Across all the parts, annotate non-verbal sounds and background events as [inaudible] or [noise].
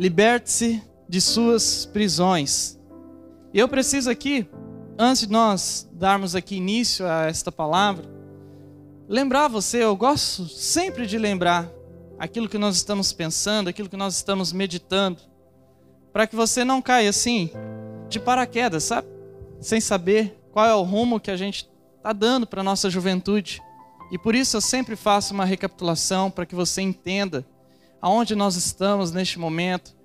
liberte-se de suas prisões. E eu preciso aqui, antes de nós darmos aqui início a esta palavra, lembrar você, eu gosto sempre de lembrar aquilo que nós estamos pensando, aquilo que nós estamos meditando, para que você não caia assim, de paraquedas, sabe? Sem saber qual é o rumo que a gente está dando para a nossa juventude. E por isso eu sempre faço uma recapitulação para que você entenda aonde nós estamos neste momento,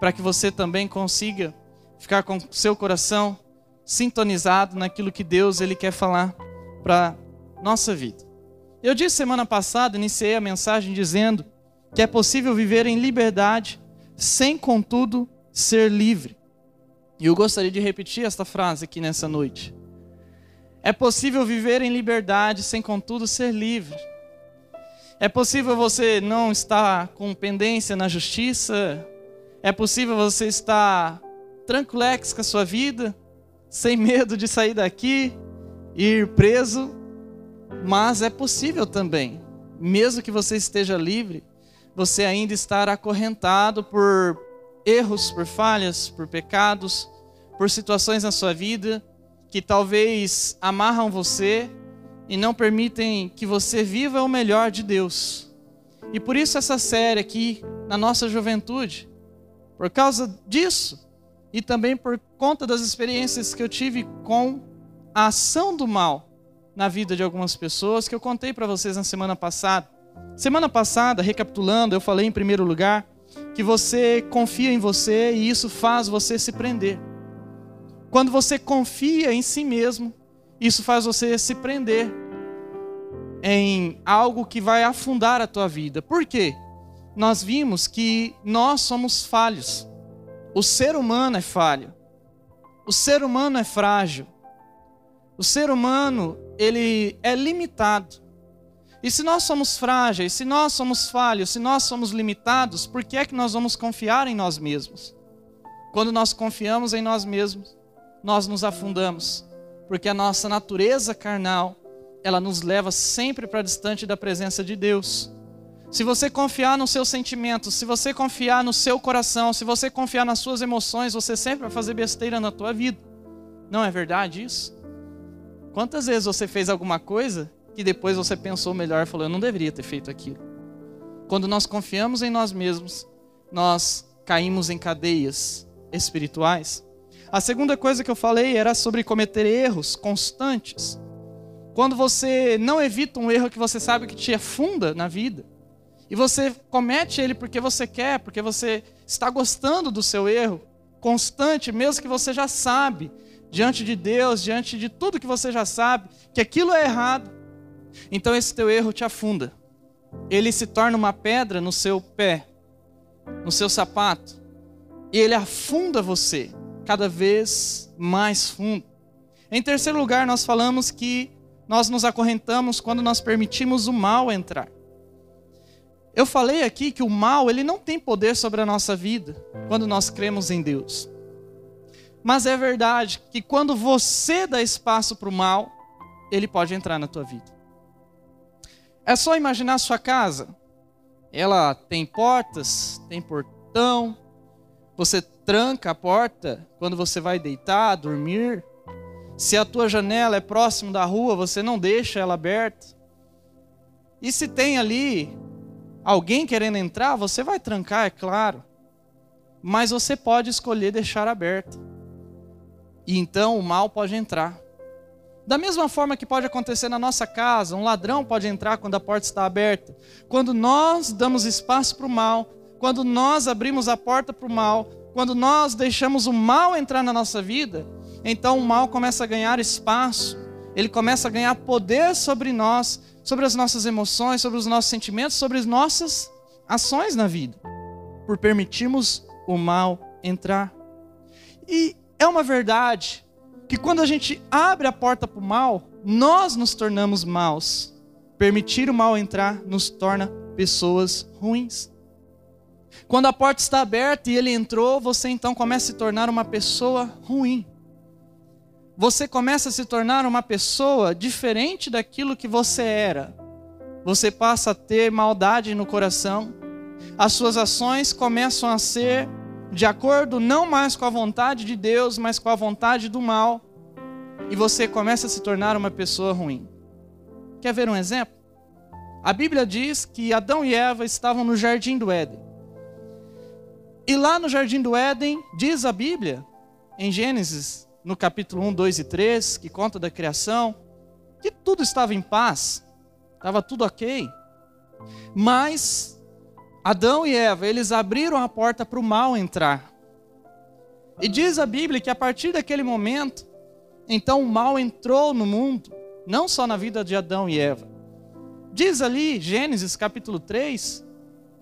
para que você também consiga ficar com seu coração sintonizado naquilo que Deus ele quer falar para nossa vida. Eu disse semana passada, iniciei a mensagem dizendo que é possível viver em liberdade sem contudo ser livre. E eu gostaria de repetir esta frase aqui nessa noite. É possível viver em liberdade sem contudo ser livre. É possível você não estar com pendência na justiça. É possível você estar tranquilex com a sua vida, sem medo de sair daqui e ir preso. Mas é possível também, mesmo que você esteja livre, você ainda estar acorrentado por erros, por falhas, por pecados, por situações na sua vida que talvez amarram você e não permitem que você viva o melhor de Deus. E por isso essa série aqui na nossa juventude, por causa disso e também por conta das experiências que eu tive com a ação do mal na vida de algumas pessoas que eu contei para vocês na semana passada. Semana passada, recapitulando, eu falei em primeiro lugar que você confia em você e isso faz você se prender. Quando você confia em si mesmo, isso faz você se prender em algo que vai afundar a tua vida. Por quê? Nós vimos que nós somos falhos. O ser humano é falho. O ser humano é frágil. O ser humano, ele é limitado. E se nós somos frágeis, se nós somos falhos, se nós somos limitados, por que é que nós vamos confiar em nós mesmos? Quando nós confiamos em nós mesmos, nós nos afundamos, porque a nossa natureza carnal ela nos leva sempre para distante da presença de Deus. Se você confiar nos seus sentimentos, se você confiar no seu coração, se você confiar nas suas emoções, você sempre vai fazer besteira na tua vida. Não é verdade isso? Quantas vezes você fez alguma coisa que depois você pensou melhor e falou, eu não deveria ter feito aquilo? Quando nós confiamos em nós mesmos, nós caímos em cadeias espirituais. A segunda coisa que eu falei era sobre cometer erros constantes. Quando você não evita um erro que você sabe que te afunda na vida, e você comete ele porque você quer, porque você está gostando do seu erro, constante, mesmo que você já sabe, diante de Deus, diante de tudo que você já sabe, que aquilo é errado, então esse teu erro te afunda. Ele se torna uma pedra no seu pé, no seu sapato, e ele afunda você cada vez mais fundo. Em terceiro lugar, nós falamos que nós nos acorrentamos quando nós permitimos o mal entrar. Eu falei aqui que o mal, ele não tem poder sobre a nossa vida quando nós cremos em Deus. Mas é verdade que quando você dá espaço para o mal, ele pode entrar na tua vida. É só imaginar a sua casa. Ela tem portas, tem portão. Você tranca a porta quando você vai deitar, dormir. Se a tua janela é próximo da rua, você não deixa ela aberta. E se tem ali alguém querendo entrar, você vai trancar, é claro. Mas você pode escolher deixar aberta. E então o mal pode entrar. Da mesma forma que pode acontecer na nossa casa, um ladrão pode entrar quando a porta está aberta. Quando nós damos espaço para o mal, quando nós abrimos a porta para o mal, quando nós deixamos o mal entrar na nossa vida, então o mal começa a ganhar espaço, ele começa a ganhar poder sobre nós, sobre as nossas emoções, sobre os nossos sentimentos, sobre as nossas ações na vida, por permitirmos o mal entrar. E é uma verdade que quando a gente abre a porta para o mal, nós nos tornamos maus. Permitir o mal entrar nos torna pessoas ruins. Quando a porta está aberta e ele entrou, você então começa a se tornar uma pessoa ruim você começa a se tornar uma pessoa diferente daquilo que você era. Você passa a ter maldade no coração, as suas ações começam a ser de acordo não mais com a vontade de Deus, mas com a vontade do mal, e você começa a se tornar uma pessoa ruim. Quer ver um exemplo? A Bíblia diz que Adão e Eva estavam no jardim do Éden. E lá no jardim do Éden, diz a Bíblia, em Gênesis, no capítulo 1, 2 e 3, que conta da criação, que tudo estava em paz, estava tudo ok. Mas Adão e Eva, eles abriram a porta para o mal entrar. E diz a Bíblia que a partir daquele momento, então o mal entrou no mundo, não só na vida de Adão e Eva. Diz ali, Gênesis capítulo 3,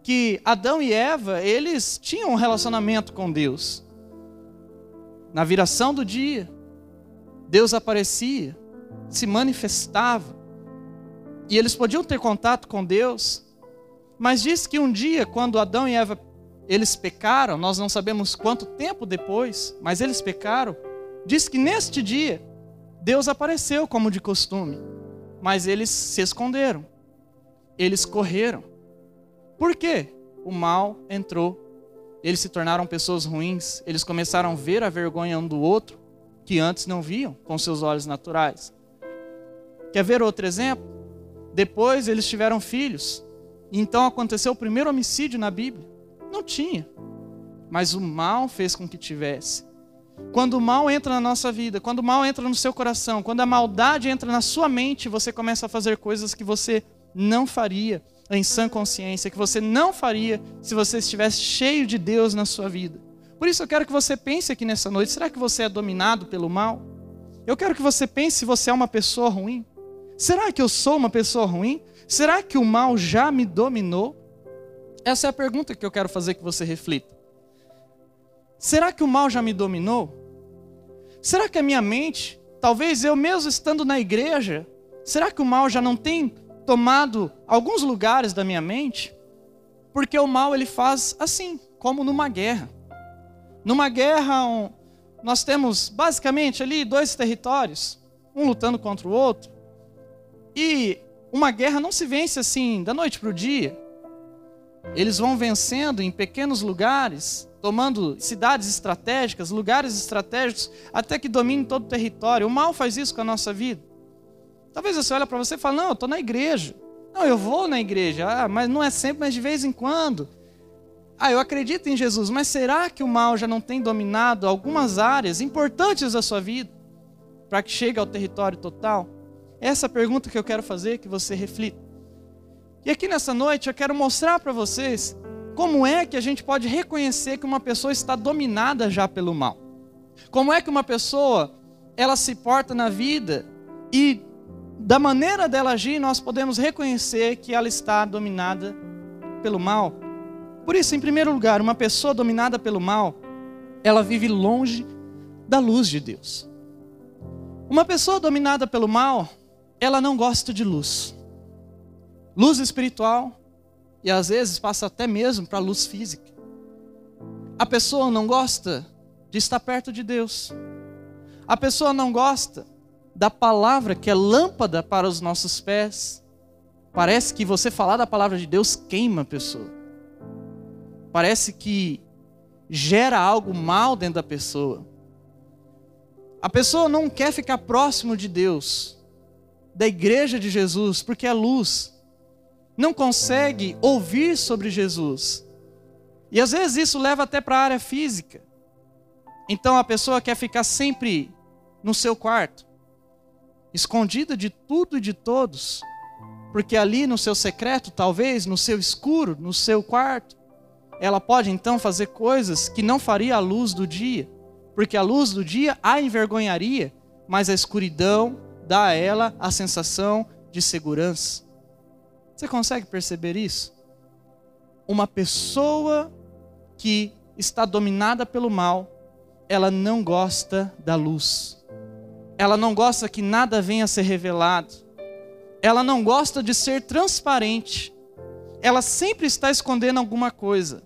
que Adão e Eva, eles tinham um relacionamento com Deus. Na viração do dia, Deus aparecia, se manifestava, e eles podiam ter contato com Deus, mas diz que um dia, quando Adão e Eva eles pecaram, nós não sabemos quanto tempo depois, mas eles pecaram, diz que neste dia Deus apareceu como de costume, mas eles se esconderam, eles correram. Por quê? O mal entrou, eles se tornaram pessoas ruins, eles começaram a ver a vergonha um do outro que antes não viam com seus olhos naturais. Quer ver outro exemplo? Depois eles tiveram filhos, então aconteceu o primeiro homicídio na Bíblia. Não tinha. Mas o mal fez com que tivesse. Quando o mal entra na nossa vida, quando o mal entra no seu coração, quando a maldade entra na sua mente, você começa a fazer coisas que você não faria em sã consciência, que você não faria se você estivesse cheio de Deus na sua vida. Por isso eu quero que você pense aqui nessa noite: será que você é dominado pelo mal? Eu quero que você pense se você é uma pessoa ruim. Será que eu sou uma pessoa ruim? Será que o mal já me dominou? Essa é a pergunta que eu quero fazer que você reflita. Será que o mal já me dominou? Será que a minha mente, talvez eu mesmo estando na igreja, será que o mal já não tem tomado alguns lugares da minha mente? Porque o mal ele faz assim, como numa guerra. Numa guerra, nós temos basicamente ali dois territórios, um lutando contra o outro. E uma guerra não se vence assim, da noite para o dia. Eles vão vencendo em pequenos lugares, tomando cidades estratégicas, lugares estratégicos, até que dominem todo o território. O mal faz isso com a nossa vida. Talvez você olhe para você e fale, não, eu estou na igreja. Não, eu vou na igreja, ah, mas não é sempre, mas de vez em quando. Ah, eu acredito em Jesus, mas será que o mal já não tem dominado algumas áreas importantes da sua vida para que chegue ao território total? Essa é pergunta que eu quero fazer, que você reflita. E aqui nessa noite eu quero mostrar para vocês como é que a gente pode reconhecer que uma pessoa está dominada já pelo mal. Como é que uma pessoa ela se porta na vida e da maneira dela agir nós podemos reconhecer que ela está dominada pelo mal. Por isso, em primeiro lugar, uma pessoa dominada pelo mal, ela vive longe da luz de Deus. Uma pessoa dominada pelo mal, ela não gosta de luz. Luz espiritual e às vezes passa até mesmo para luz física. A pessoa não gosta de estar perto de Deus. A pessoa não gosta da palavra que é lâmpada para os nossos pés. Parece que você falar da palavra de Deus queima a pessoa. Parece que gera algo mal dentro da pessoa. A pessoa não quer ficar próximo de Deus da igreja de Jesus, porque é luz, não consegue ouvir sobre Jesus. E às vezes isso leva até para a área física. Então a pessoa quer ficar sempre no seu quarto, escondida de tudo e de todos, porque ali no seu secreto, talvez no seu escuro, no seu quarto, ela pode então fazer coisas que não faria à luz do dia, porque a luz do dia a envergonharia, mas a escuridão dá a ela a sensação de segurança. Você consegue perceber isso? Uma pessoa que está dominada pelo mal, ela não gosta da luz. Ela não gosta que nada venha a ser revelado. Ela não gosta de ser transparente. Ela sempre está escondendo alguma coisa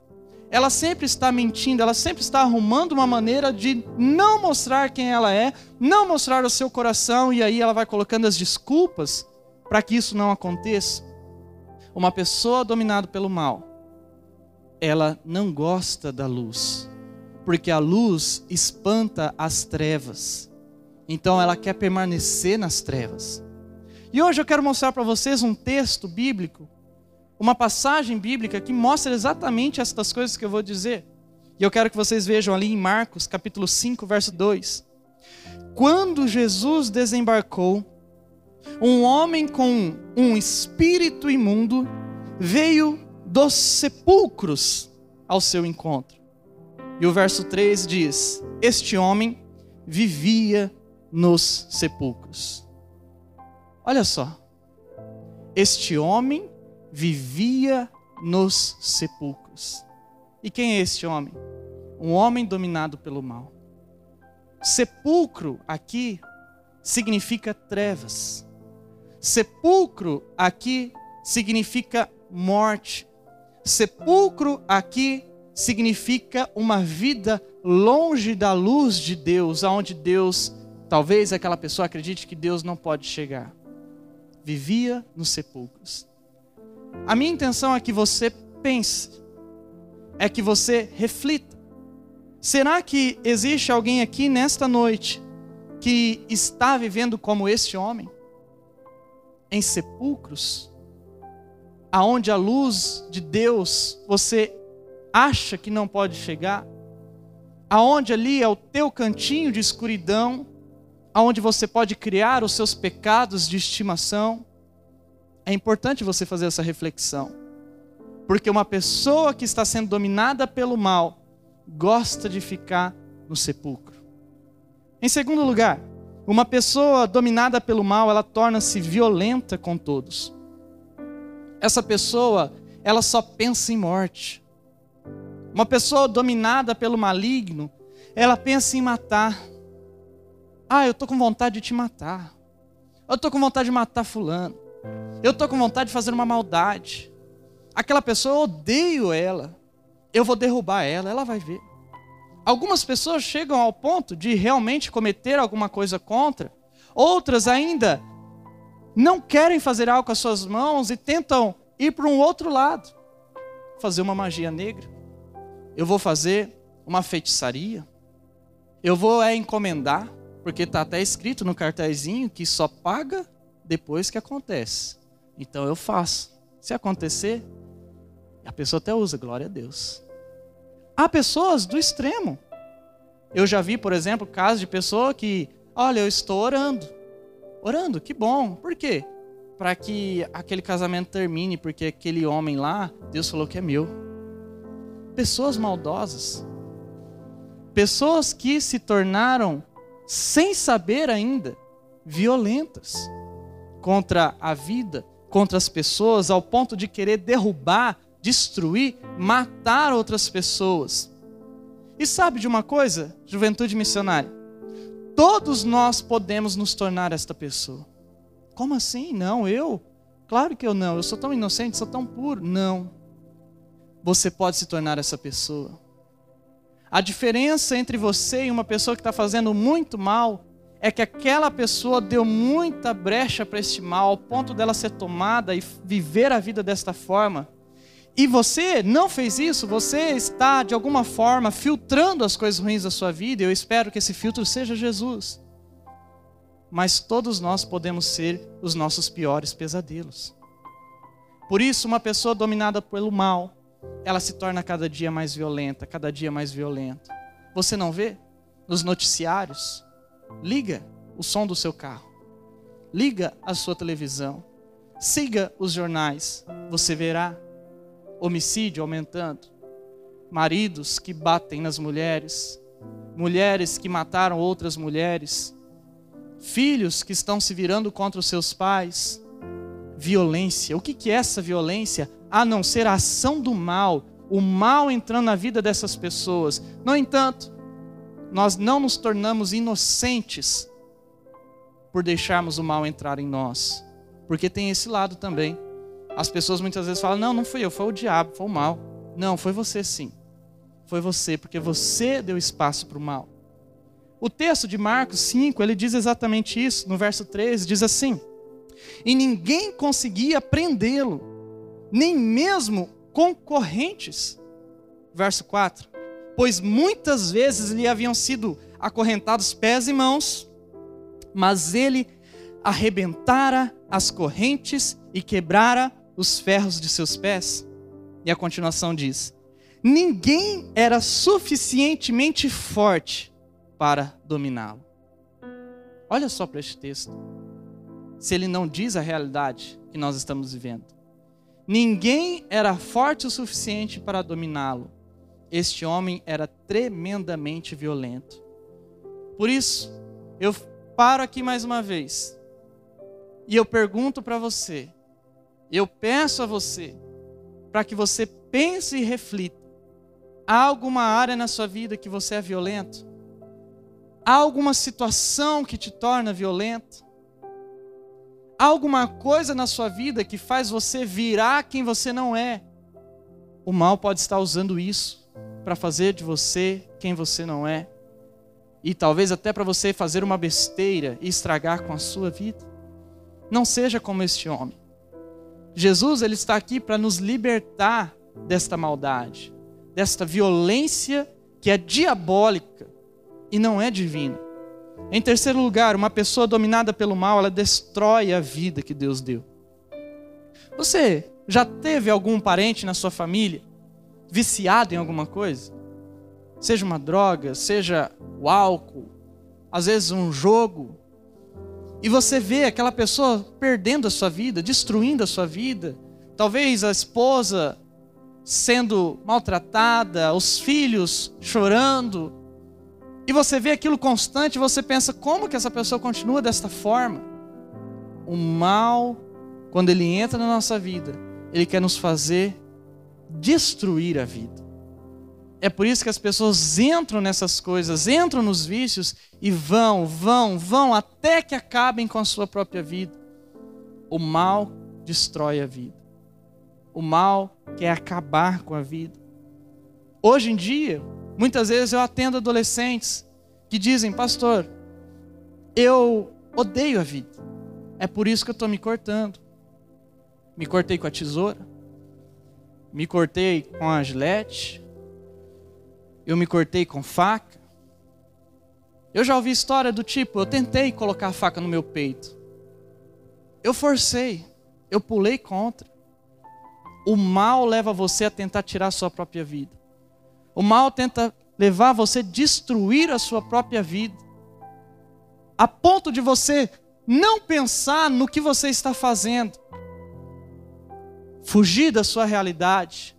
ela sempre está mentindo, ela sempre está arrumando uma maneira de não mostrar quem ela é, não mostrar o seu coração, e aí ela vai colocando as desculpas para que isso não aconteça. Uma pessoa dominada pelo mal, ela não gosta da luz, porque a luz espanta as trevas. Então ela quer permanecer nas trevas. E hoje eu quero mostrar para vocês um texto bíblico, uma passagem bíblica que mostra exatamente estas coisas que eu vou dizer. E eu quero que vocês vejam ali em Marcos, capítulo 5, verso 2. Quando Jesus desembarcou, um homem com um espírito imundo veio dos sepulcros ao seu encontro. E o verso 3 diz: Este homem vivia nos sepulcros. Olha só. Este homem vivia nos sepulcros. E quem é este homem? Um homem dominado pelo mal. Sepulcro aqui significa trevas. Sepulcro aqui significa morte. Sepulcro aqui significa uma vida longe da luz de Deus, aonde Deus, talvez aquela pessoa acredite que Deus não pode chegar. Vivia nos sepulcros. A minha intenção é que você pense, é que você reflita. Será que existe alguém aqui nesta noite que está vivendo como este homem? Em sepulcros? Aonde a luz de Deus você acha que não pode chegar? Aonde ali é o teu cantinho de escuridão, aonde você pode criar os seus pecados de estimação? É importante você fazer essa reflexão. Porque uma pessoa que está sendo dominada pelo mal gosta de ficar no sepulcro. Em segundo lugar, uma pessoa dominada pelo mal, ela torna-se violenta com todos. Essa pessoa, ela só pensa em morte. Uma pessoa dominada pelo maligno, ela pensa em matar. Ah, eu estou com vontade de te matar. Eu estou com vontade de matar fulano. Eu estou com vontade de fazer uma maldade. Aquela pessoa, eu odeio ela. Eu vou derrubar ela, ela vai ver. Algumas pessoas chegam ao ponto de realmente cometer alguma coisa contra, outras ainda não querem fazer algo com as suas mãos e tentam ir para um outro lado fazer uma magia negra. Eu vou fazer uma feitiçaria. Eu vou é encomendar, porque está até escrito no cartazinho que só paga depois que acontece. Então eu faço. Se acontecer, a pessoa até usa, glória a Deus. Há pessoas do extremo. Eu já vi, por exemplo, casos de pessoa que, olha, eu estou orando. Orando, que bom. Por quê? Para que aquele casamento termine, porque aquele homem lá, Deus falou que é meu. Pessoas maldosas. Pessoas que se tornaram, sem saber ainda, violentas contra a vida, contra as pessoas, ao ponto de querer derrubar, destruir, matar outras pessoas. E sabe de uma coisa, juventude missionária? Todos nós podemos nos tornar esta pessoa. Como assim? Não, eu? Claro que eu não. Eu sou tão inocente, sou tão puro. Não. Você pode se tornar essa pessoa. A diferença entre você e uma pessoa que está fazendo muito mal é que aquela pessoa deu muita brecha para este mal, ao ponto dela ser tomada e viver a vida desta forma. E você não fez isso, você está de alguma forma filtrando as coisas ruins da sua vida, e eu espero que esse filtro seja Jesus. Mas todos nós podemos ser os nossos piores pesadelos. Por isso, uma pessoa dominada pelo mal, ela se torna cada dia mais violenta, cada dia mais violenta. Você não vê? Nos noticiários, Liga o som do seu carro. Liga a sua televisão. Siga os jornais. Você verá homicídio aumentando. Maridos que batem nas mulheres. Mulheres que mataram outras mulheres. Filhos que estão se virando contra os seus pais. Violência. O que é essa violência? A não ser a ação do mal. O mal entrando na vida dessas pessoas. No entanto, nós não nos tornamos inocentes por deixarmos o mal entrar em nós. Porque tem esse lado também. As pessoas muitas vezes falam: não, não fui eu, foi o diabo, foi o mal. Não, foi você sim. Foi você, porque você deu espaço para o mal. O texto de Marcos 5, ele diz exatamente isso. No verso 13, diz assim: E ninguém conseguia prendê-lo, nem mesmo concorrentes. Verso 4: pois muitas vezes lhe haviam sido acorrentados pés e mãos, mas ele arrebentara as correntes e quebrara os ferros de seus pés. E a continuação diz: Ninguém era suficientemente forte para dominá-lo. Olha só para este texto. Se ele não diz a realidade que nós estamos vivendo. Ninguém era forte o suficiente para dominá-lo. Este homem era tremendamente violento. Por isso, eu paro aqui mais uma vez e eu pergunto para você, eu peço a você, para que você pense e reflita: há alguma área na sua vida que você é violento? Há alguma situação que te torna violento? Alguma coisa na sua vida que faz você virar quem você não é? O mal pode estar usando isso para fazer de você quem você não é. E talvez até para você fazer uma besteira e estragar com a sua vida. Não seja como este homem. Jesus ele está aqui para nos libertar desta maldade, desta violência que é diabólica e não é divina. Em terceiro lugar, uma pessoa dominada pelo mal, ela destrói a vida que Deus deu. Você já teve algum parente na sua família viciado em alguma coisa? Seja uma droga, seja o álcool, às vezes um jogo, e você vê aquela pessoa perdendo a sua vida, destruindo a sua vida. Talvez a esposa sendo maltratada, os filhos chorando. E você vê aquilo constante, você pensa, como que essa pessoa continua desta forma? O mal, quando ele entra na nossa vida, ele quer nos fazer destruir a vida. É por isso que as pessoas entram nessas coisas, entram nos vícios e vão, vão, vão até que acabem com a sua própria vida. O mal destrói a vida. O mal quer acabar com a vida. Hoje em dia, muitas vezes eu atendo adolescentes que dizem, pastor, eu odeio a vida. É por isso que eu estou me cortando. Me cortei com a tesoura, me cortei com a gilete, eu me cortei com faca. Eu já ouvi história do tipo, eu tentei colocar a faca no meu peito. Eu forcei, eu pulei contra. O mal leva você a tentar tirar a sua própria vida. O mal tenta levar você a destruir a sua própria vida. A ponto de você não pensar no que você está fazendo. Fugir da sua realidade.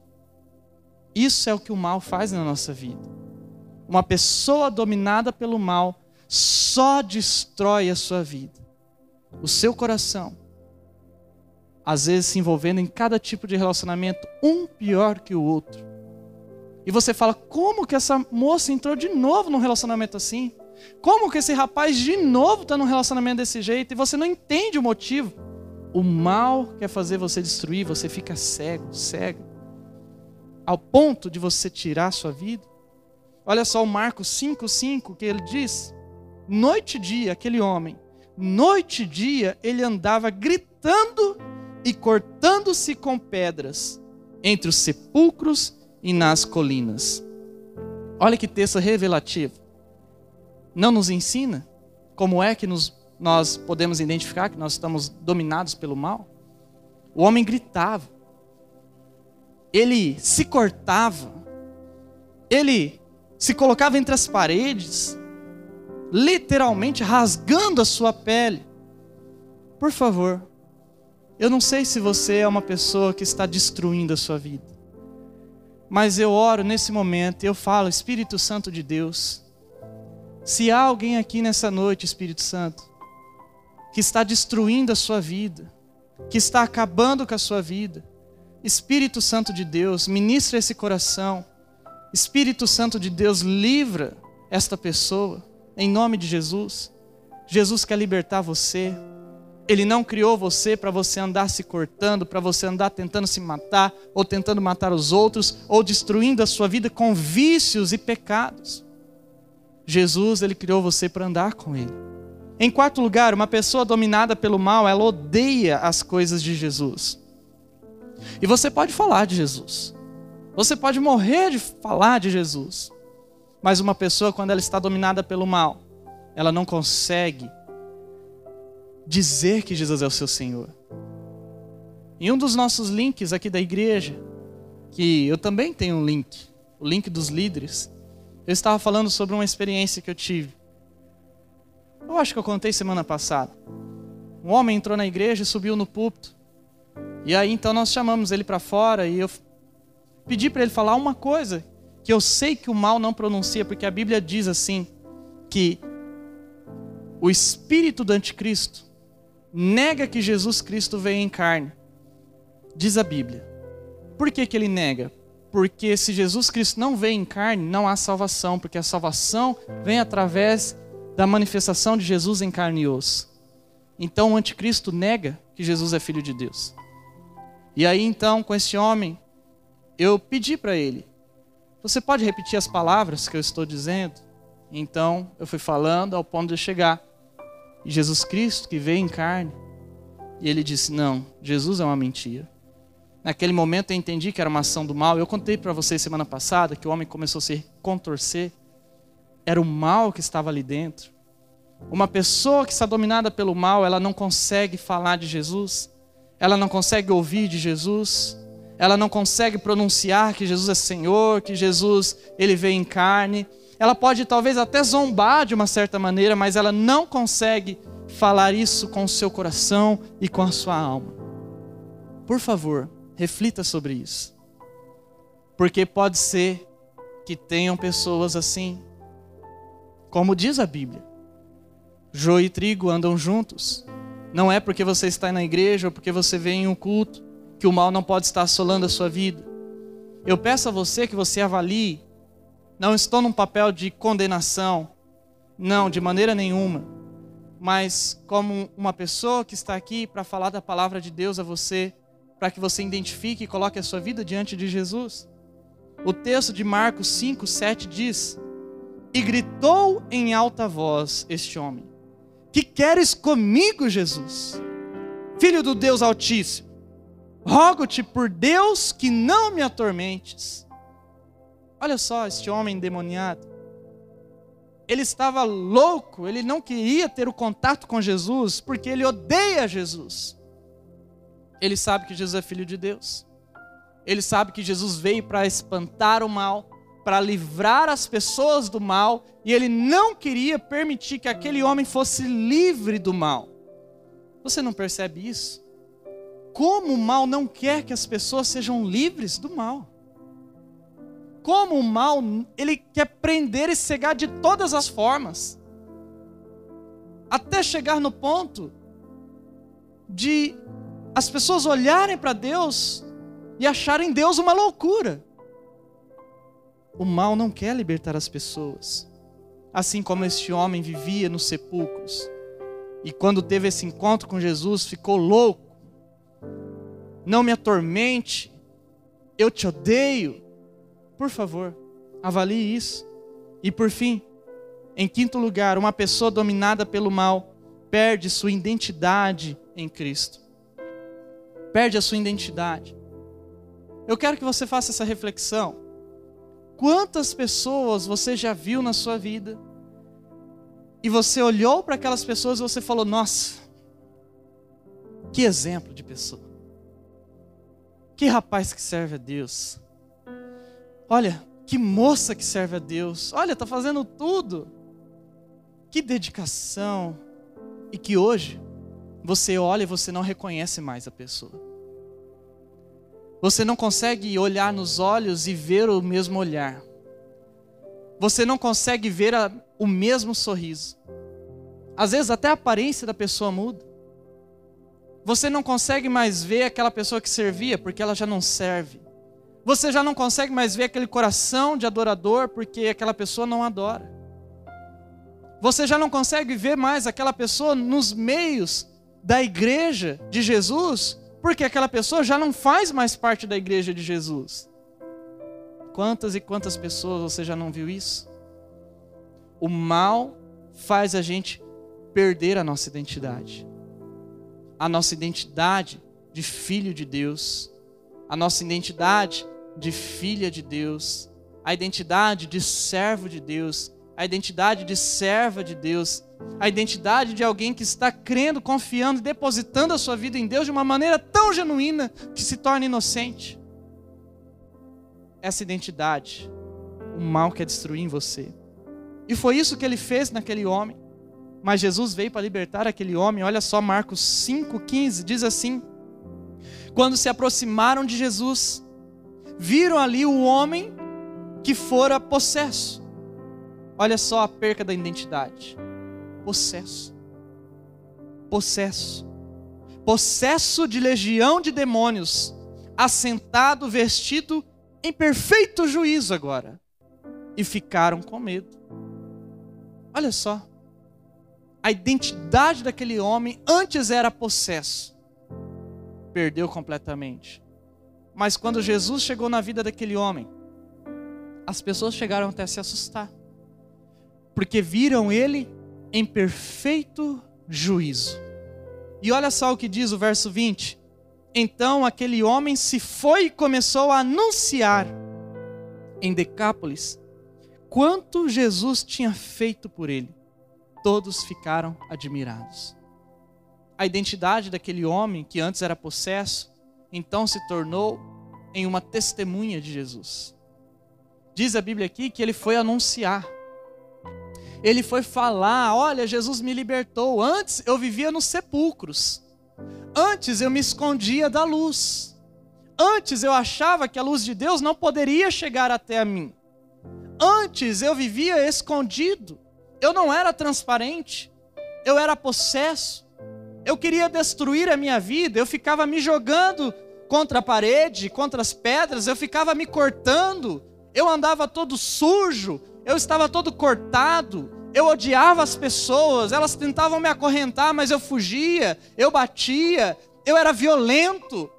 Isso é o que o mal faz na nossa vida. Uma pessoa dominada pelo mal só destrói a sua vida, o seu coração. Às vezes se envolvendo em cada tipo de relacionamento, um pior que o outro. E você fala: como que essa moça entrou de novo num relacionamento assim? Como que esse rapaz de novo está num relacionamento desse jeito? E você não entende o motivo. O mal quer fazer você destruir, você fica cego, cego ao ponto de você tirar a sua vida. Olha só o Marcos 5,5 que ele diz: noite e dia, aquele homem, noite e dia ele andava gritando e cortando-se com pedras entre os sepulcros e nas colinas. Olha que texto revelativo. Não nos ensina como é que nos, nós podemos identificar que nós estamos dominados pelo mal? O homem gritava, ele se cortava, ele se colocava entre as paredes, literalmente rasgando a sua pele. Por favor, eu não sei se você é uma pessoa que está destruindo a sua vida, mas eu oro nesse momento eu falo, Espírito Santo de Deus, se há alguém aqui nessa noite, Espírito Santo, que está destruindo a sua vida, que está acabando com a sua vida, Espírito Santo de Deus, ministra esse coração. Espírito Santo de Deus, livra esta pessoa, em nome de Jesus. Jesus quer libertar você. Ele não criou você para você andar se cortando, para você andar tentando se matar, ou tentando matar os outros, ou destruindo a sua vida com vícios e pecados. Jesus, ele criou você para andar com ele. Em quarto lugar, uma pessoa dominada pelo mal, ela odeia as coisas de Jesus. E você pode falar de Jesus. Você pode morrer de falar de Jesus. Mas uma pessoa, quando ela está dominada pelo mal, ela não consegue dizer que Jesus é o seu Senhor. Em um dos nossos links aqui da igreja, que eu também tenho um link, o link dos líderes, eu estava falando sobre uma experiência que eu tive. Eu acho que eu contei semana passada. Um homem entrou na igreja e subiu no púlpito. E aí então nós chamamos ele para fora e eu pedi para ele falar uma coisa que eu sei que o mal não pronuncia, porque a Bíblia diz assim que o espírito do anticristo nega que Jesus Cristo veio em carne. Diz a Bíblia. Por que, que ele nega? Porque se Jesus Cristo não veio em carne, não há salvação, porque a salvação vem através da manifestação de Jesus em carne e osso. Então o anticristo nega que Jesus é filho de Deus. E aí então, com esse homem, eu pedi para ele: Você pode repetir as palavras que eu estou dizendo? Então eu fui falando ao ponto de chegar. E Jesus Cristo, que veio em carne, e ele disse: Não, Jesus é uma mentira. Naquele momento eu entendi que era uma ação do mal. Eu contei para vocês semana passada que o homem começou a se contorcer era o mal que estava ali dentro. Uma pessoa que está dominada pelo mal, ela não consegue falar de Jesus, ela não consegue ouvir de Jesus, ela não consegue pronunciar que Jesus é Senhor, que Jesus ele veio em carne. Ela pode talvez até zombar de uma certa maneira, mas ela não consegue falar isso com o seu coração e com a sua alma. Por favor, reflita sobre isso. Porque pode ser que tenham pessoas assim como diz a Bíblia, joio e trigo andam juntos. Não é porque você está na igreja ou porque você vem em um culto que o mal não pode estar assolando a sua vida. Eu peço a você que você avalie. Não estou num papel de condenação, não, de maneira nenhuma. Mas como uma pessoa que está aqui para falar da palavra de Deus a você, para que você identifique e coloque a sua vida diante de Jesus. O texto de Marcos 5, 7 diz: e gritou em alta voz este homem: Que queres comigo, Jesus? Filho do Deus Altíssimo, rogo-te por Deus que não me atormentes. Olha só este homem endemoniado. Ele estava louco, ele não queria ter o contato com Jesus, porque ele odeia Jesus. Ele sabe que Jesus é filho de Deus. Ele sabe que Jesus veio para espantar o mal, para livrar as pessoas do mal, e ele não queria permitir que aquele homem fosse livre do mal. Você não percebe isso? Como o mal não quer que as pessoas sejam livres do mal? Como o mal, ele quer prender e cegar de todas as formas. Até chegar no ponto de as pessoas olharem para Deus e acharem Deus uma loucura. O mal não quer libertar as pessoas. Assim como este homem vivia nos sepulcros. E quando teve esse encontro com Jesus, ficou louco. Não me atormente. Eu te odeio. Por favor, avalie isso. E por fim, em quinto lugar, uma pessoa dominada pelo mal perde sua identidade em Cristo. Perde a sua identidade. Eu quero que você faça essa reflexão. Quantas pessoas você já viu na sua vida e você olhou para aquelas pessoas e você falou: Nossa, que exemplo de pessoa. Que rapaz que serve a Deus. Olha, que moça que serve a Deus. Olha, está fazendo tudo. Que dedicação. E que hoje você olha e você não reconhece mais a pessoa. Você não consegue olhar nos olhos e ver o mesmo olhar. Você não consegue ver a, o mesmo sorriso. Às vezes até a aparência da pessoa muda. Você não consegue mais ver aquela pessoa que servia porque ela já não serve. Você já não consegue mais ver aquele coração de adorador porque aquela pessoa não adora. Você já não consegue ver mais aquela pessoa nos meios da igreja de Jesus porque aquela pessoa já não faz mais parte da igreja de Jesus. Quantas e quantas pessoas você já não viu isso? O mal faz a gente perder a nossa identidade. A nossa identidade de filho de Deus, a nossa identidade de filha de Deus, a identidade de servo de Deus, a identidade de serva de Deus, a identidade de alguém que está crendo, confiando, depositando a sua vida em Deus de uma maneira tão genuína que se torna inocente. Essa identidade, o mal quer destruir em você. E foi isso que ele fez naquele homem. Mas Jesus veio para libertar aquele homem. Olha só, Marcos 5,15 diz assim: Quando se aproximaram de Jesus, viram ali o homem que fora possesso. Olha só a perca da identidade. Possesso. Possesso. Possesso de legião de demônios, assentado, vestido em perfeito juízo agora. E ficaram com medo. Olha só. A identidade daquele homem antes era possesso. Perdeu completamente. Mas quando Jesus chegou na vida daquele homem, as pessoas chegaram até a se assustar. Porque viram ele em perfeito juízo. E olha só o que diz o verso 20. Então aquele homem se foi e começou a anunciar em Decápolis quanto Jesus tinha feito por ele. Todos ficaram admirados. A identidade daquele homem que antes era possesso, então se tornou em uma testemunha de Jesus. Diz a Bíblia aqui que ele foi anunciar. Ele foi falar: Olha, Jesus me libertou. Antes eu vivia nos sepulcros. Antes eu me escondia da luz. Antes eu achava que a luz de Deus não poderia chegar até a mim. Antes eu vivia escondido. Eu não era transparente. Eu era possesso. Eu queria destruir a minha vida. Eu ficava me jogando contra a parede, contra as pedras. Eu ficava me cortando eu andava todo sujo, eu estava todo cortado, eu odiava as pessoas, elas tentavam me acorrentar, mas eu fugia, eu batia, eu era violento,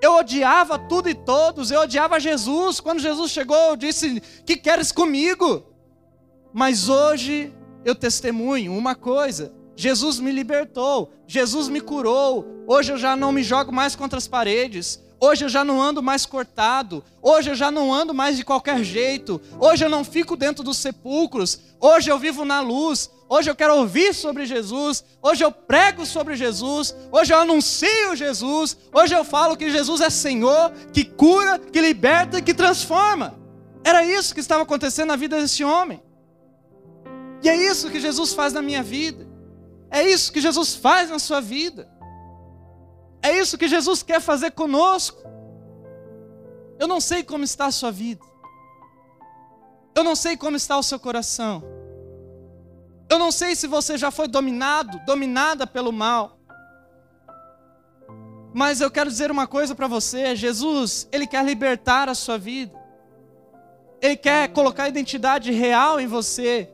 eu odiava tudo e todos, eu odiava Jesus. Quando Jesus chegou, eu disse: Que queres comigo? Mas hoje eu testemunho uma coisa: Jesus me libertou, Jesus me curou. Hoje eu já não me jogo mais contra as paredes. Hoje eu já não ando mais cortado. Hoje eu já não ando mais de qualquer jeito. Hoje eu não fico dentro dos sepulcros. Hoje eu vivo na luz. Hoje eu quero ouvir sobre Jesus. Hoje eu prego sobre Jesus. Hoje eu anuncio Jesus. Hoje eu falo que Jesus é Senhor, que cura, que liberta e que transforma. Era isso que estava acontecendo na vida desse homem. E é isso que Jesus faz na minha vida. É isso que Jesus faz na sua vida. É isso que Jesus quer fazer conosco. Eu não sei como está a sua vida. Eu não sei como está o seu coração. Eu não sei se você já foi dominado, dominada pelo mal. Mas eu quero dizer uma coisa para você: Jesus, Ele quer libertar a sua vida. Ele quer colocar a identidade real em você.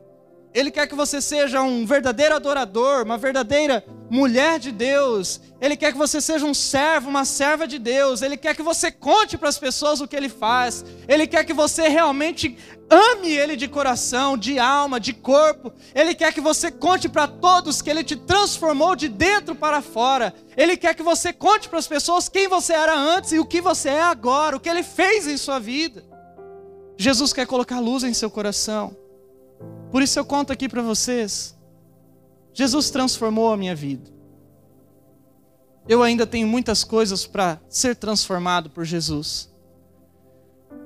Ele quer que você seja um verdadeiro adorador, uma verdadeira mulher de Deus. Ele quer que você seja um servo, uma serva de Deus. Ele quer que você conte para as pessoas o que ele faz. Ele quer que você realmente ame ele de coração, de alma, de corpo. Ele quer que você conte para todos que ele te transformou de dentro para fora. Ele quer que você conte para as pessoas quem você era antes e o que você é agora, o que ele fez em sua vida. Jesus quer colocar luz em seu coração. Por isso eu conto aqui para vocês. Jesus transformou a minha vida. Eu ainda tenho muitas coisas para ser transformado por Jesus.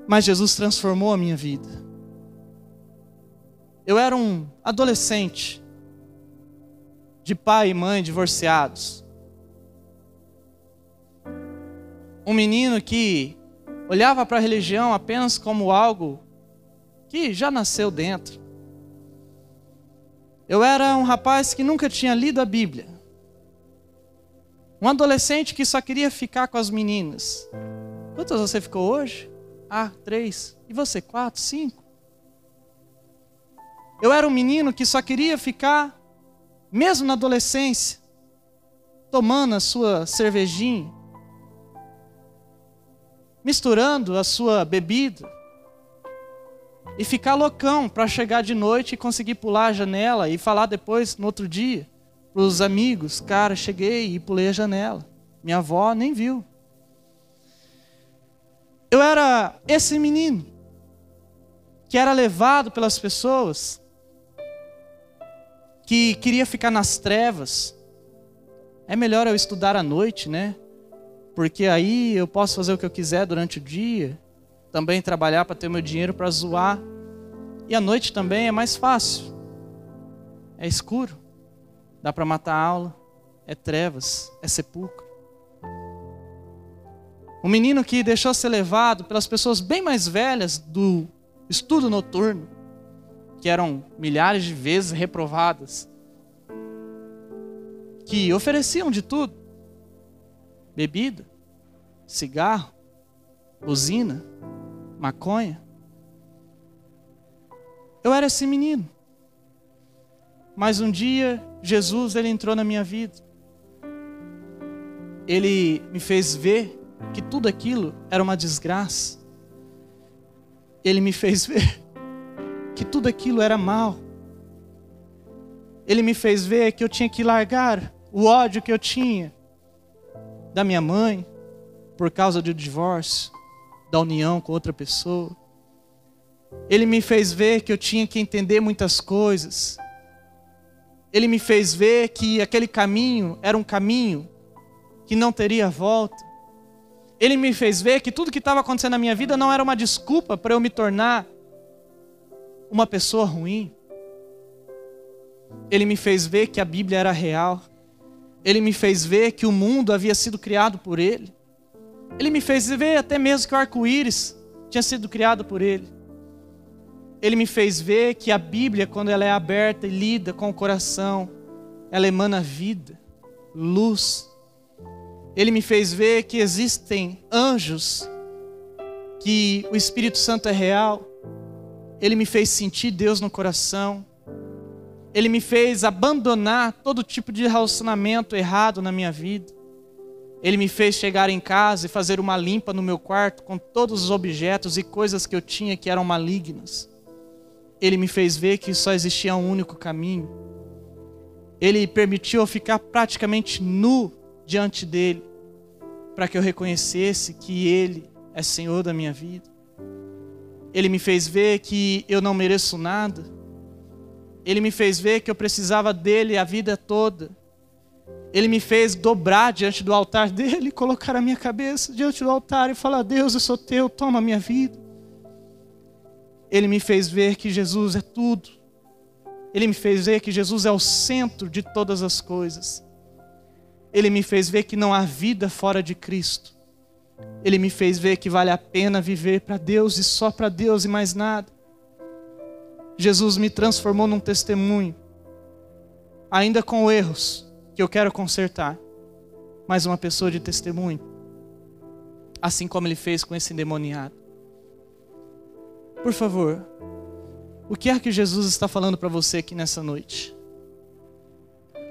Mas Jesus transformou a minha vida. Eu era um adolescente, de pai e mãe divorciados. Um menino que olhava para a religião apenas como algo que já nasceu dentro. Eu era um rapaz que nunca tinha lido a Bíblia. Um adolescente que só queria ficar com as meninas. Quantas você ficou hoje? Ah, três. E você? Quatro, cinco? Eu era um menino que só queria ficar, mesmo na adolescência, tomando a sua cervejinha, misturando a sua bebida, e ficar loucão para chegar de noite e conseguir pular a janela e falar depois, no outro dia, para os amigos: Cara, cheguei e pulei a janela. Minha avó nem viu. Eu era esse menino. que era levado pelas pessoas, que queria ficar nas trevas. É melhor eu estudar à noite, né? Porque aí eu posso fazer o que eu quiser durante o dia, também trabalhar para ter meu dinheiro para zoar. E à noite também é mais fácil. É escuro, dá para matar a aula, é trevas, é sepulcro. Um menino que deixou ser levado pelas pessoas bem mais velhas do estudo noturno, que eram milhares de vezes reprovadas, que ofereciam de tudo: bebida, cigarro, usina, maconha. Eu era esse menino. Mas um dia Jesus ele entrou na minha vida. Ele me fez ver que tudo aquilo era uma desgraça. Ele me fez ver que tudo aquilo era mal. Ele me fez ver que eu tinha que largar o ódio que eu tinha da minha mãe por causa do divórcio, da união com outra pessoa. Ele me fez ver que eu tinha que entender muitas coisas. Ele me fez ver que aquele caminho era um caminho que não teria volta. Ele me fez ver que tudo que estava acontecendo na minha vida não era uma desculpa para eu me tornar uma pessoa ruim. Ele me fez ver que a Bíblia era real. Ele me fez ver que o mundo havia sido criado por ele. Ele me fez ver até mesmo que o arco-íris tinha sido criado por ele. Ele me fez ver que a Bíblia, quando ela é aberta e lida com o coração, ela emana vida, luz, ele me fez ver que existem anjos, que o Espírito Santo é real. Ele me fez sentir Deus no coração. Ele me fez abandonar todo tipo de relacionamento errado na minha vida. Ele me fez chegar em casa e fazer uma limpa no meu quarto com todos os objetos e coisas que eu tinha que eram malignas. Ele me fez ver que só existia um único caminho. Ele permitiu eu ficar praticamente nu diante dele para que eu reconhecesse que Ele é Senhor da minha vida. Ele me fez ver que eu não mereço nada. Ele me fez ver que eu precisava dele a vida toda. Ele me fez dobrar diante do altar dele, [laughs] colocar a minha cabeça diante do altar e falar: Deus, eu sou teu, toma a minha vida. Ele me fez ver que Jesus é tudo. Ele me fez ver que Jesus é o centro de todas as coisas. Ele me fez ver que não há vida fora de Cristo. Ele me fez ver que vale a pena viver para Deus e só para Deus e mais nada. Jesus me transformou num testemunho, ainda com erros que eu quero consertar, mas uma pessoa de testemunho, assim como ele fez com esse endemoniado. Por favor, o que é que Jesus está falando para você aqui nessa noite?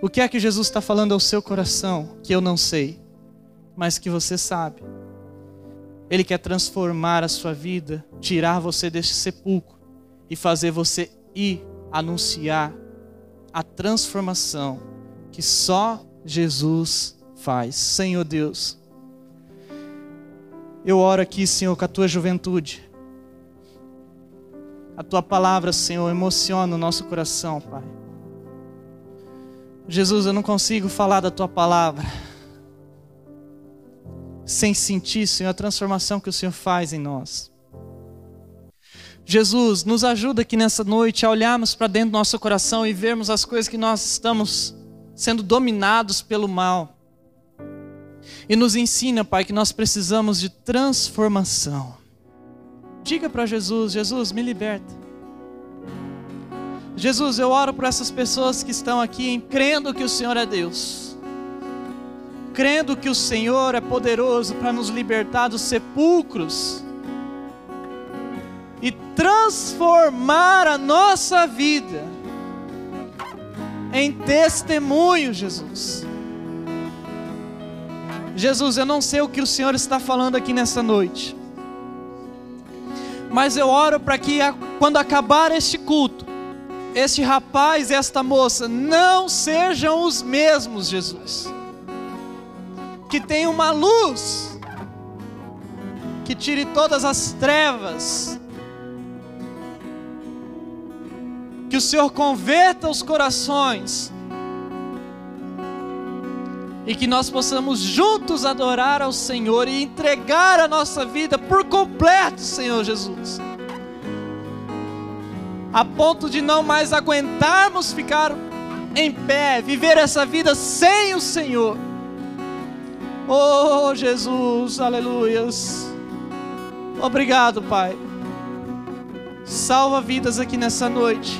O que é que Jesus está falando ao seu coração que eu não sei, mas que você sabe? Ele quer transformar a sua vida, tirar você deste sepulcro e fazer você ir anunciar a transformação que só Jesus faz. Senhor Deus, eu oro aqui, Senhor, com a tua juventude. A tua palavra, Senhor, emociona o nosso coração, Pai. Jesus, eu não consigo falar da tua palavra sem sentir, Senhor, a transformação que o Senhor faz em nós. Jesus, nos ajuda aqui nessa noite a olharmos para dentro do nosso coração e vermos as coisas que nós estamos sendo dominados pelo mal. E nos ensina, Pai, que nós precisamos de transformação. Diga para Jesus: Jesus, me liberta. Jesus, eu oro por essas pessoas que estão aqui, crendo que o Senhor é Deus, crendo que o Senhor é poderoso para nos libertar dos sepulcros e transformar a nossa vida em testemunho, Jesus. Jesus, eu não sei o que o Senhor está falando aqui nessa noite, mas eu oro para que quando acabar este culto, este rapaz e esta moça não sejam os mesmos, Jesus. Que tenha uma luz que tire todas as trevas Que o Senhor converta os corações e que nós possamos juntos adorar ao Senhor e entregar a nossa vida por completo, Senhor Jesus. A ponto de não mais aguentarmos ficar em pé, viver essa vida sem o Senhor. Oh, Jesus, aleluias. Obrigado, Pai. Salva vidas aqui nessa noite.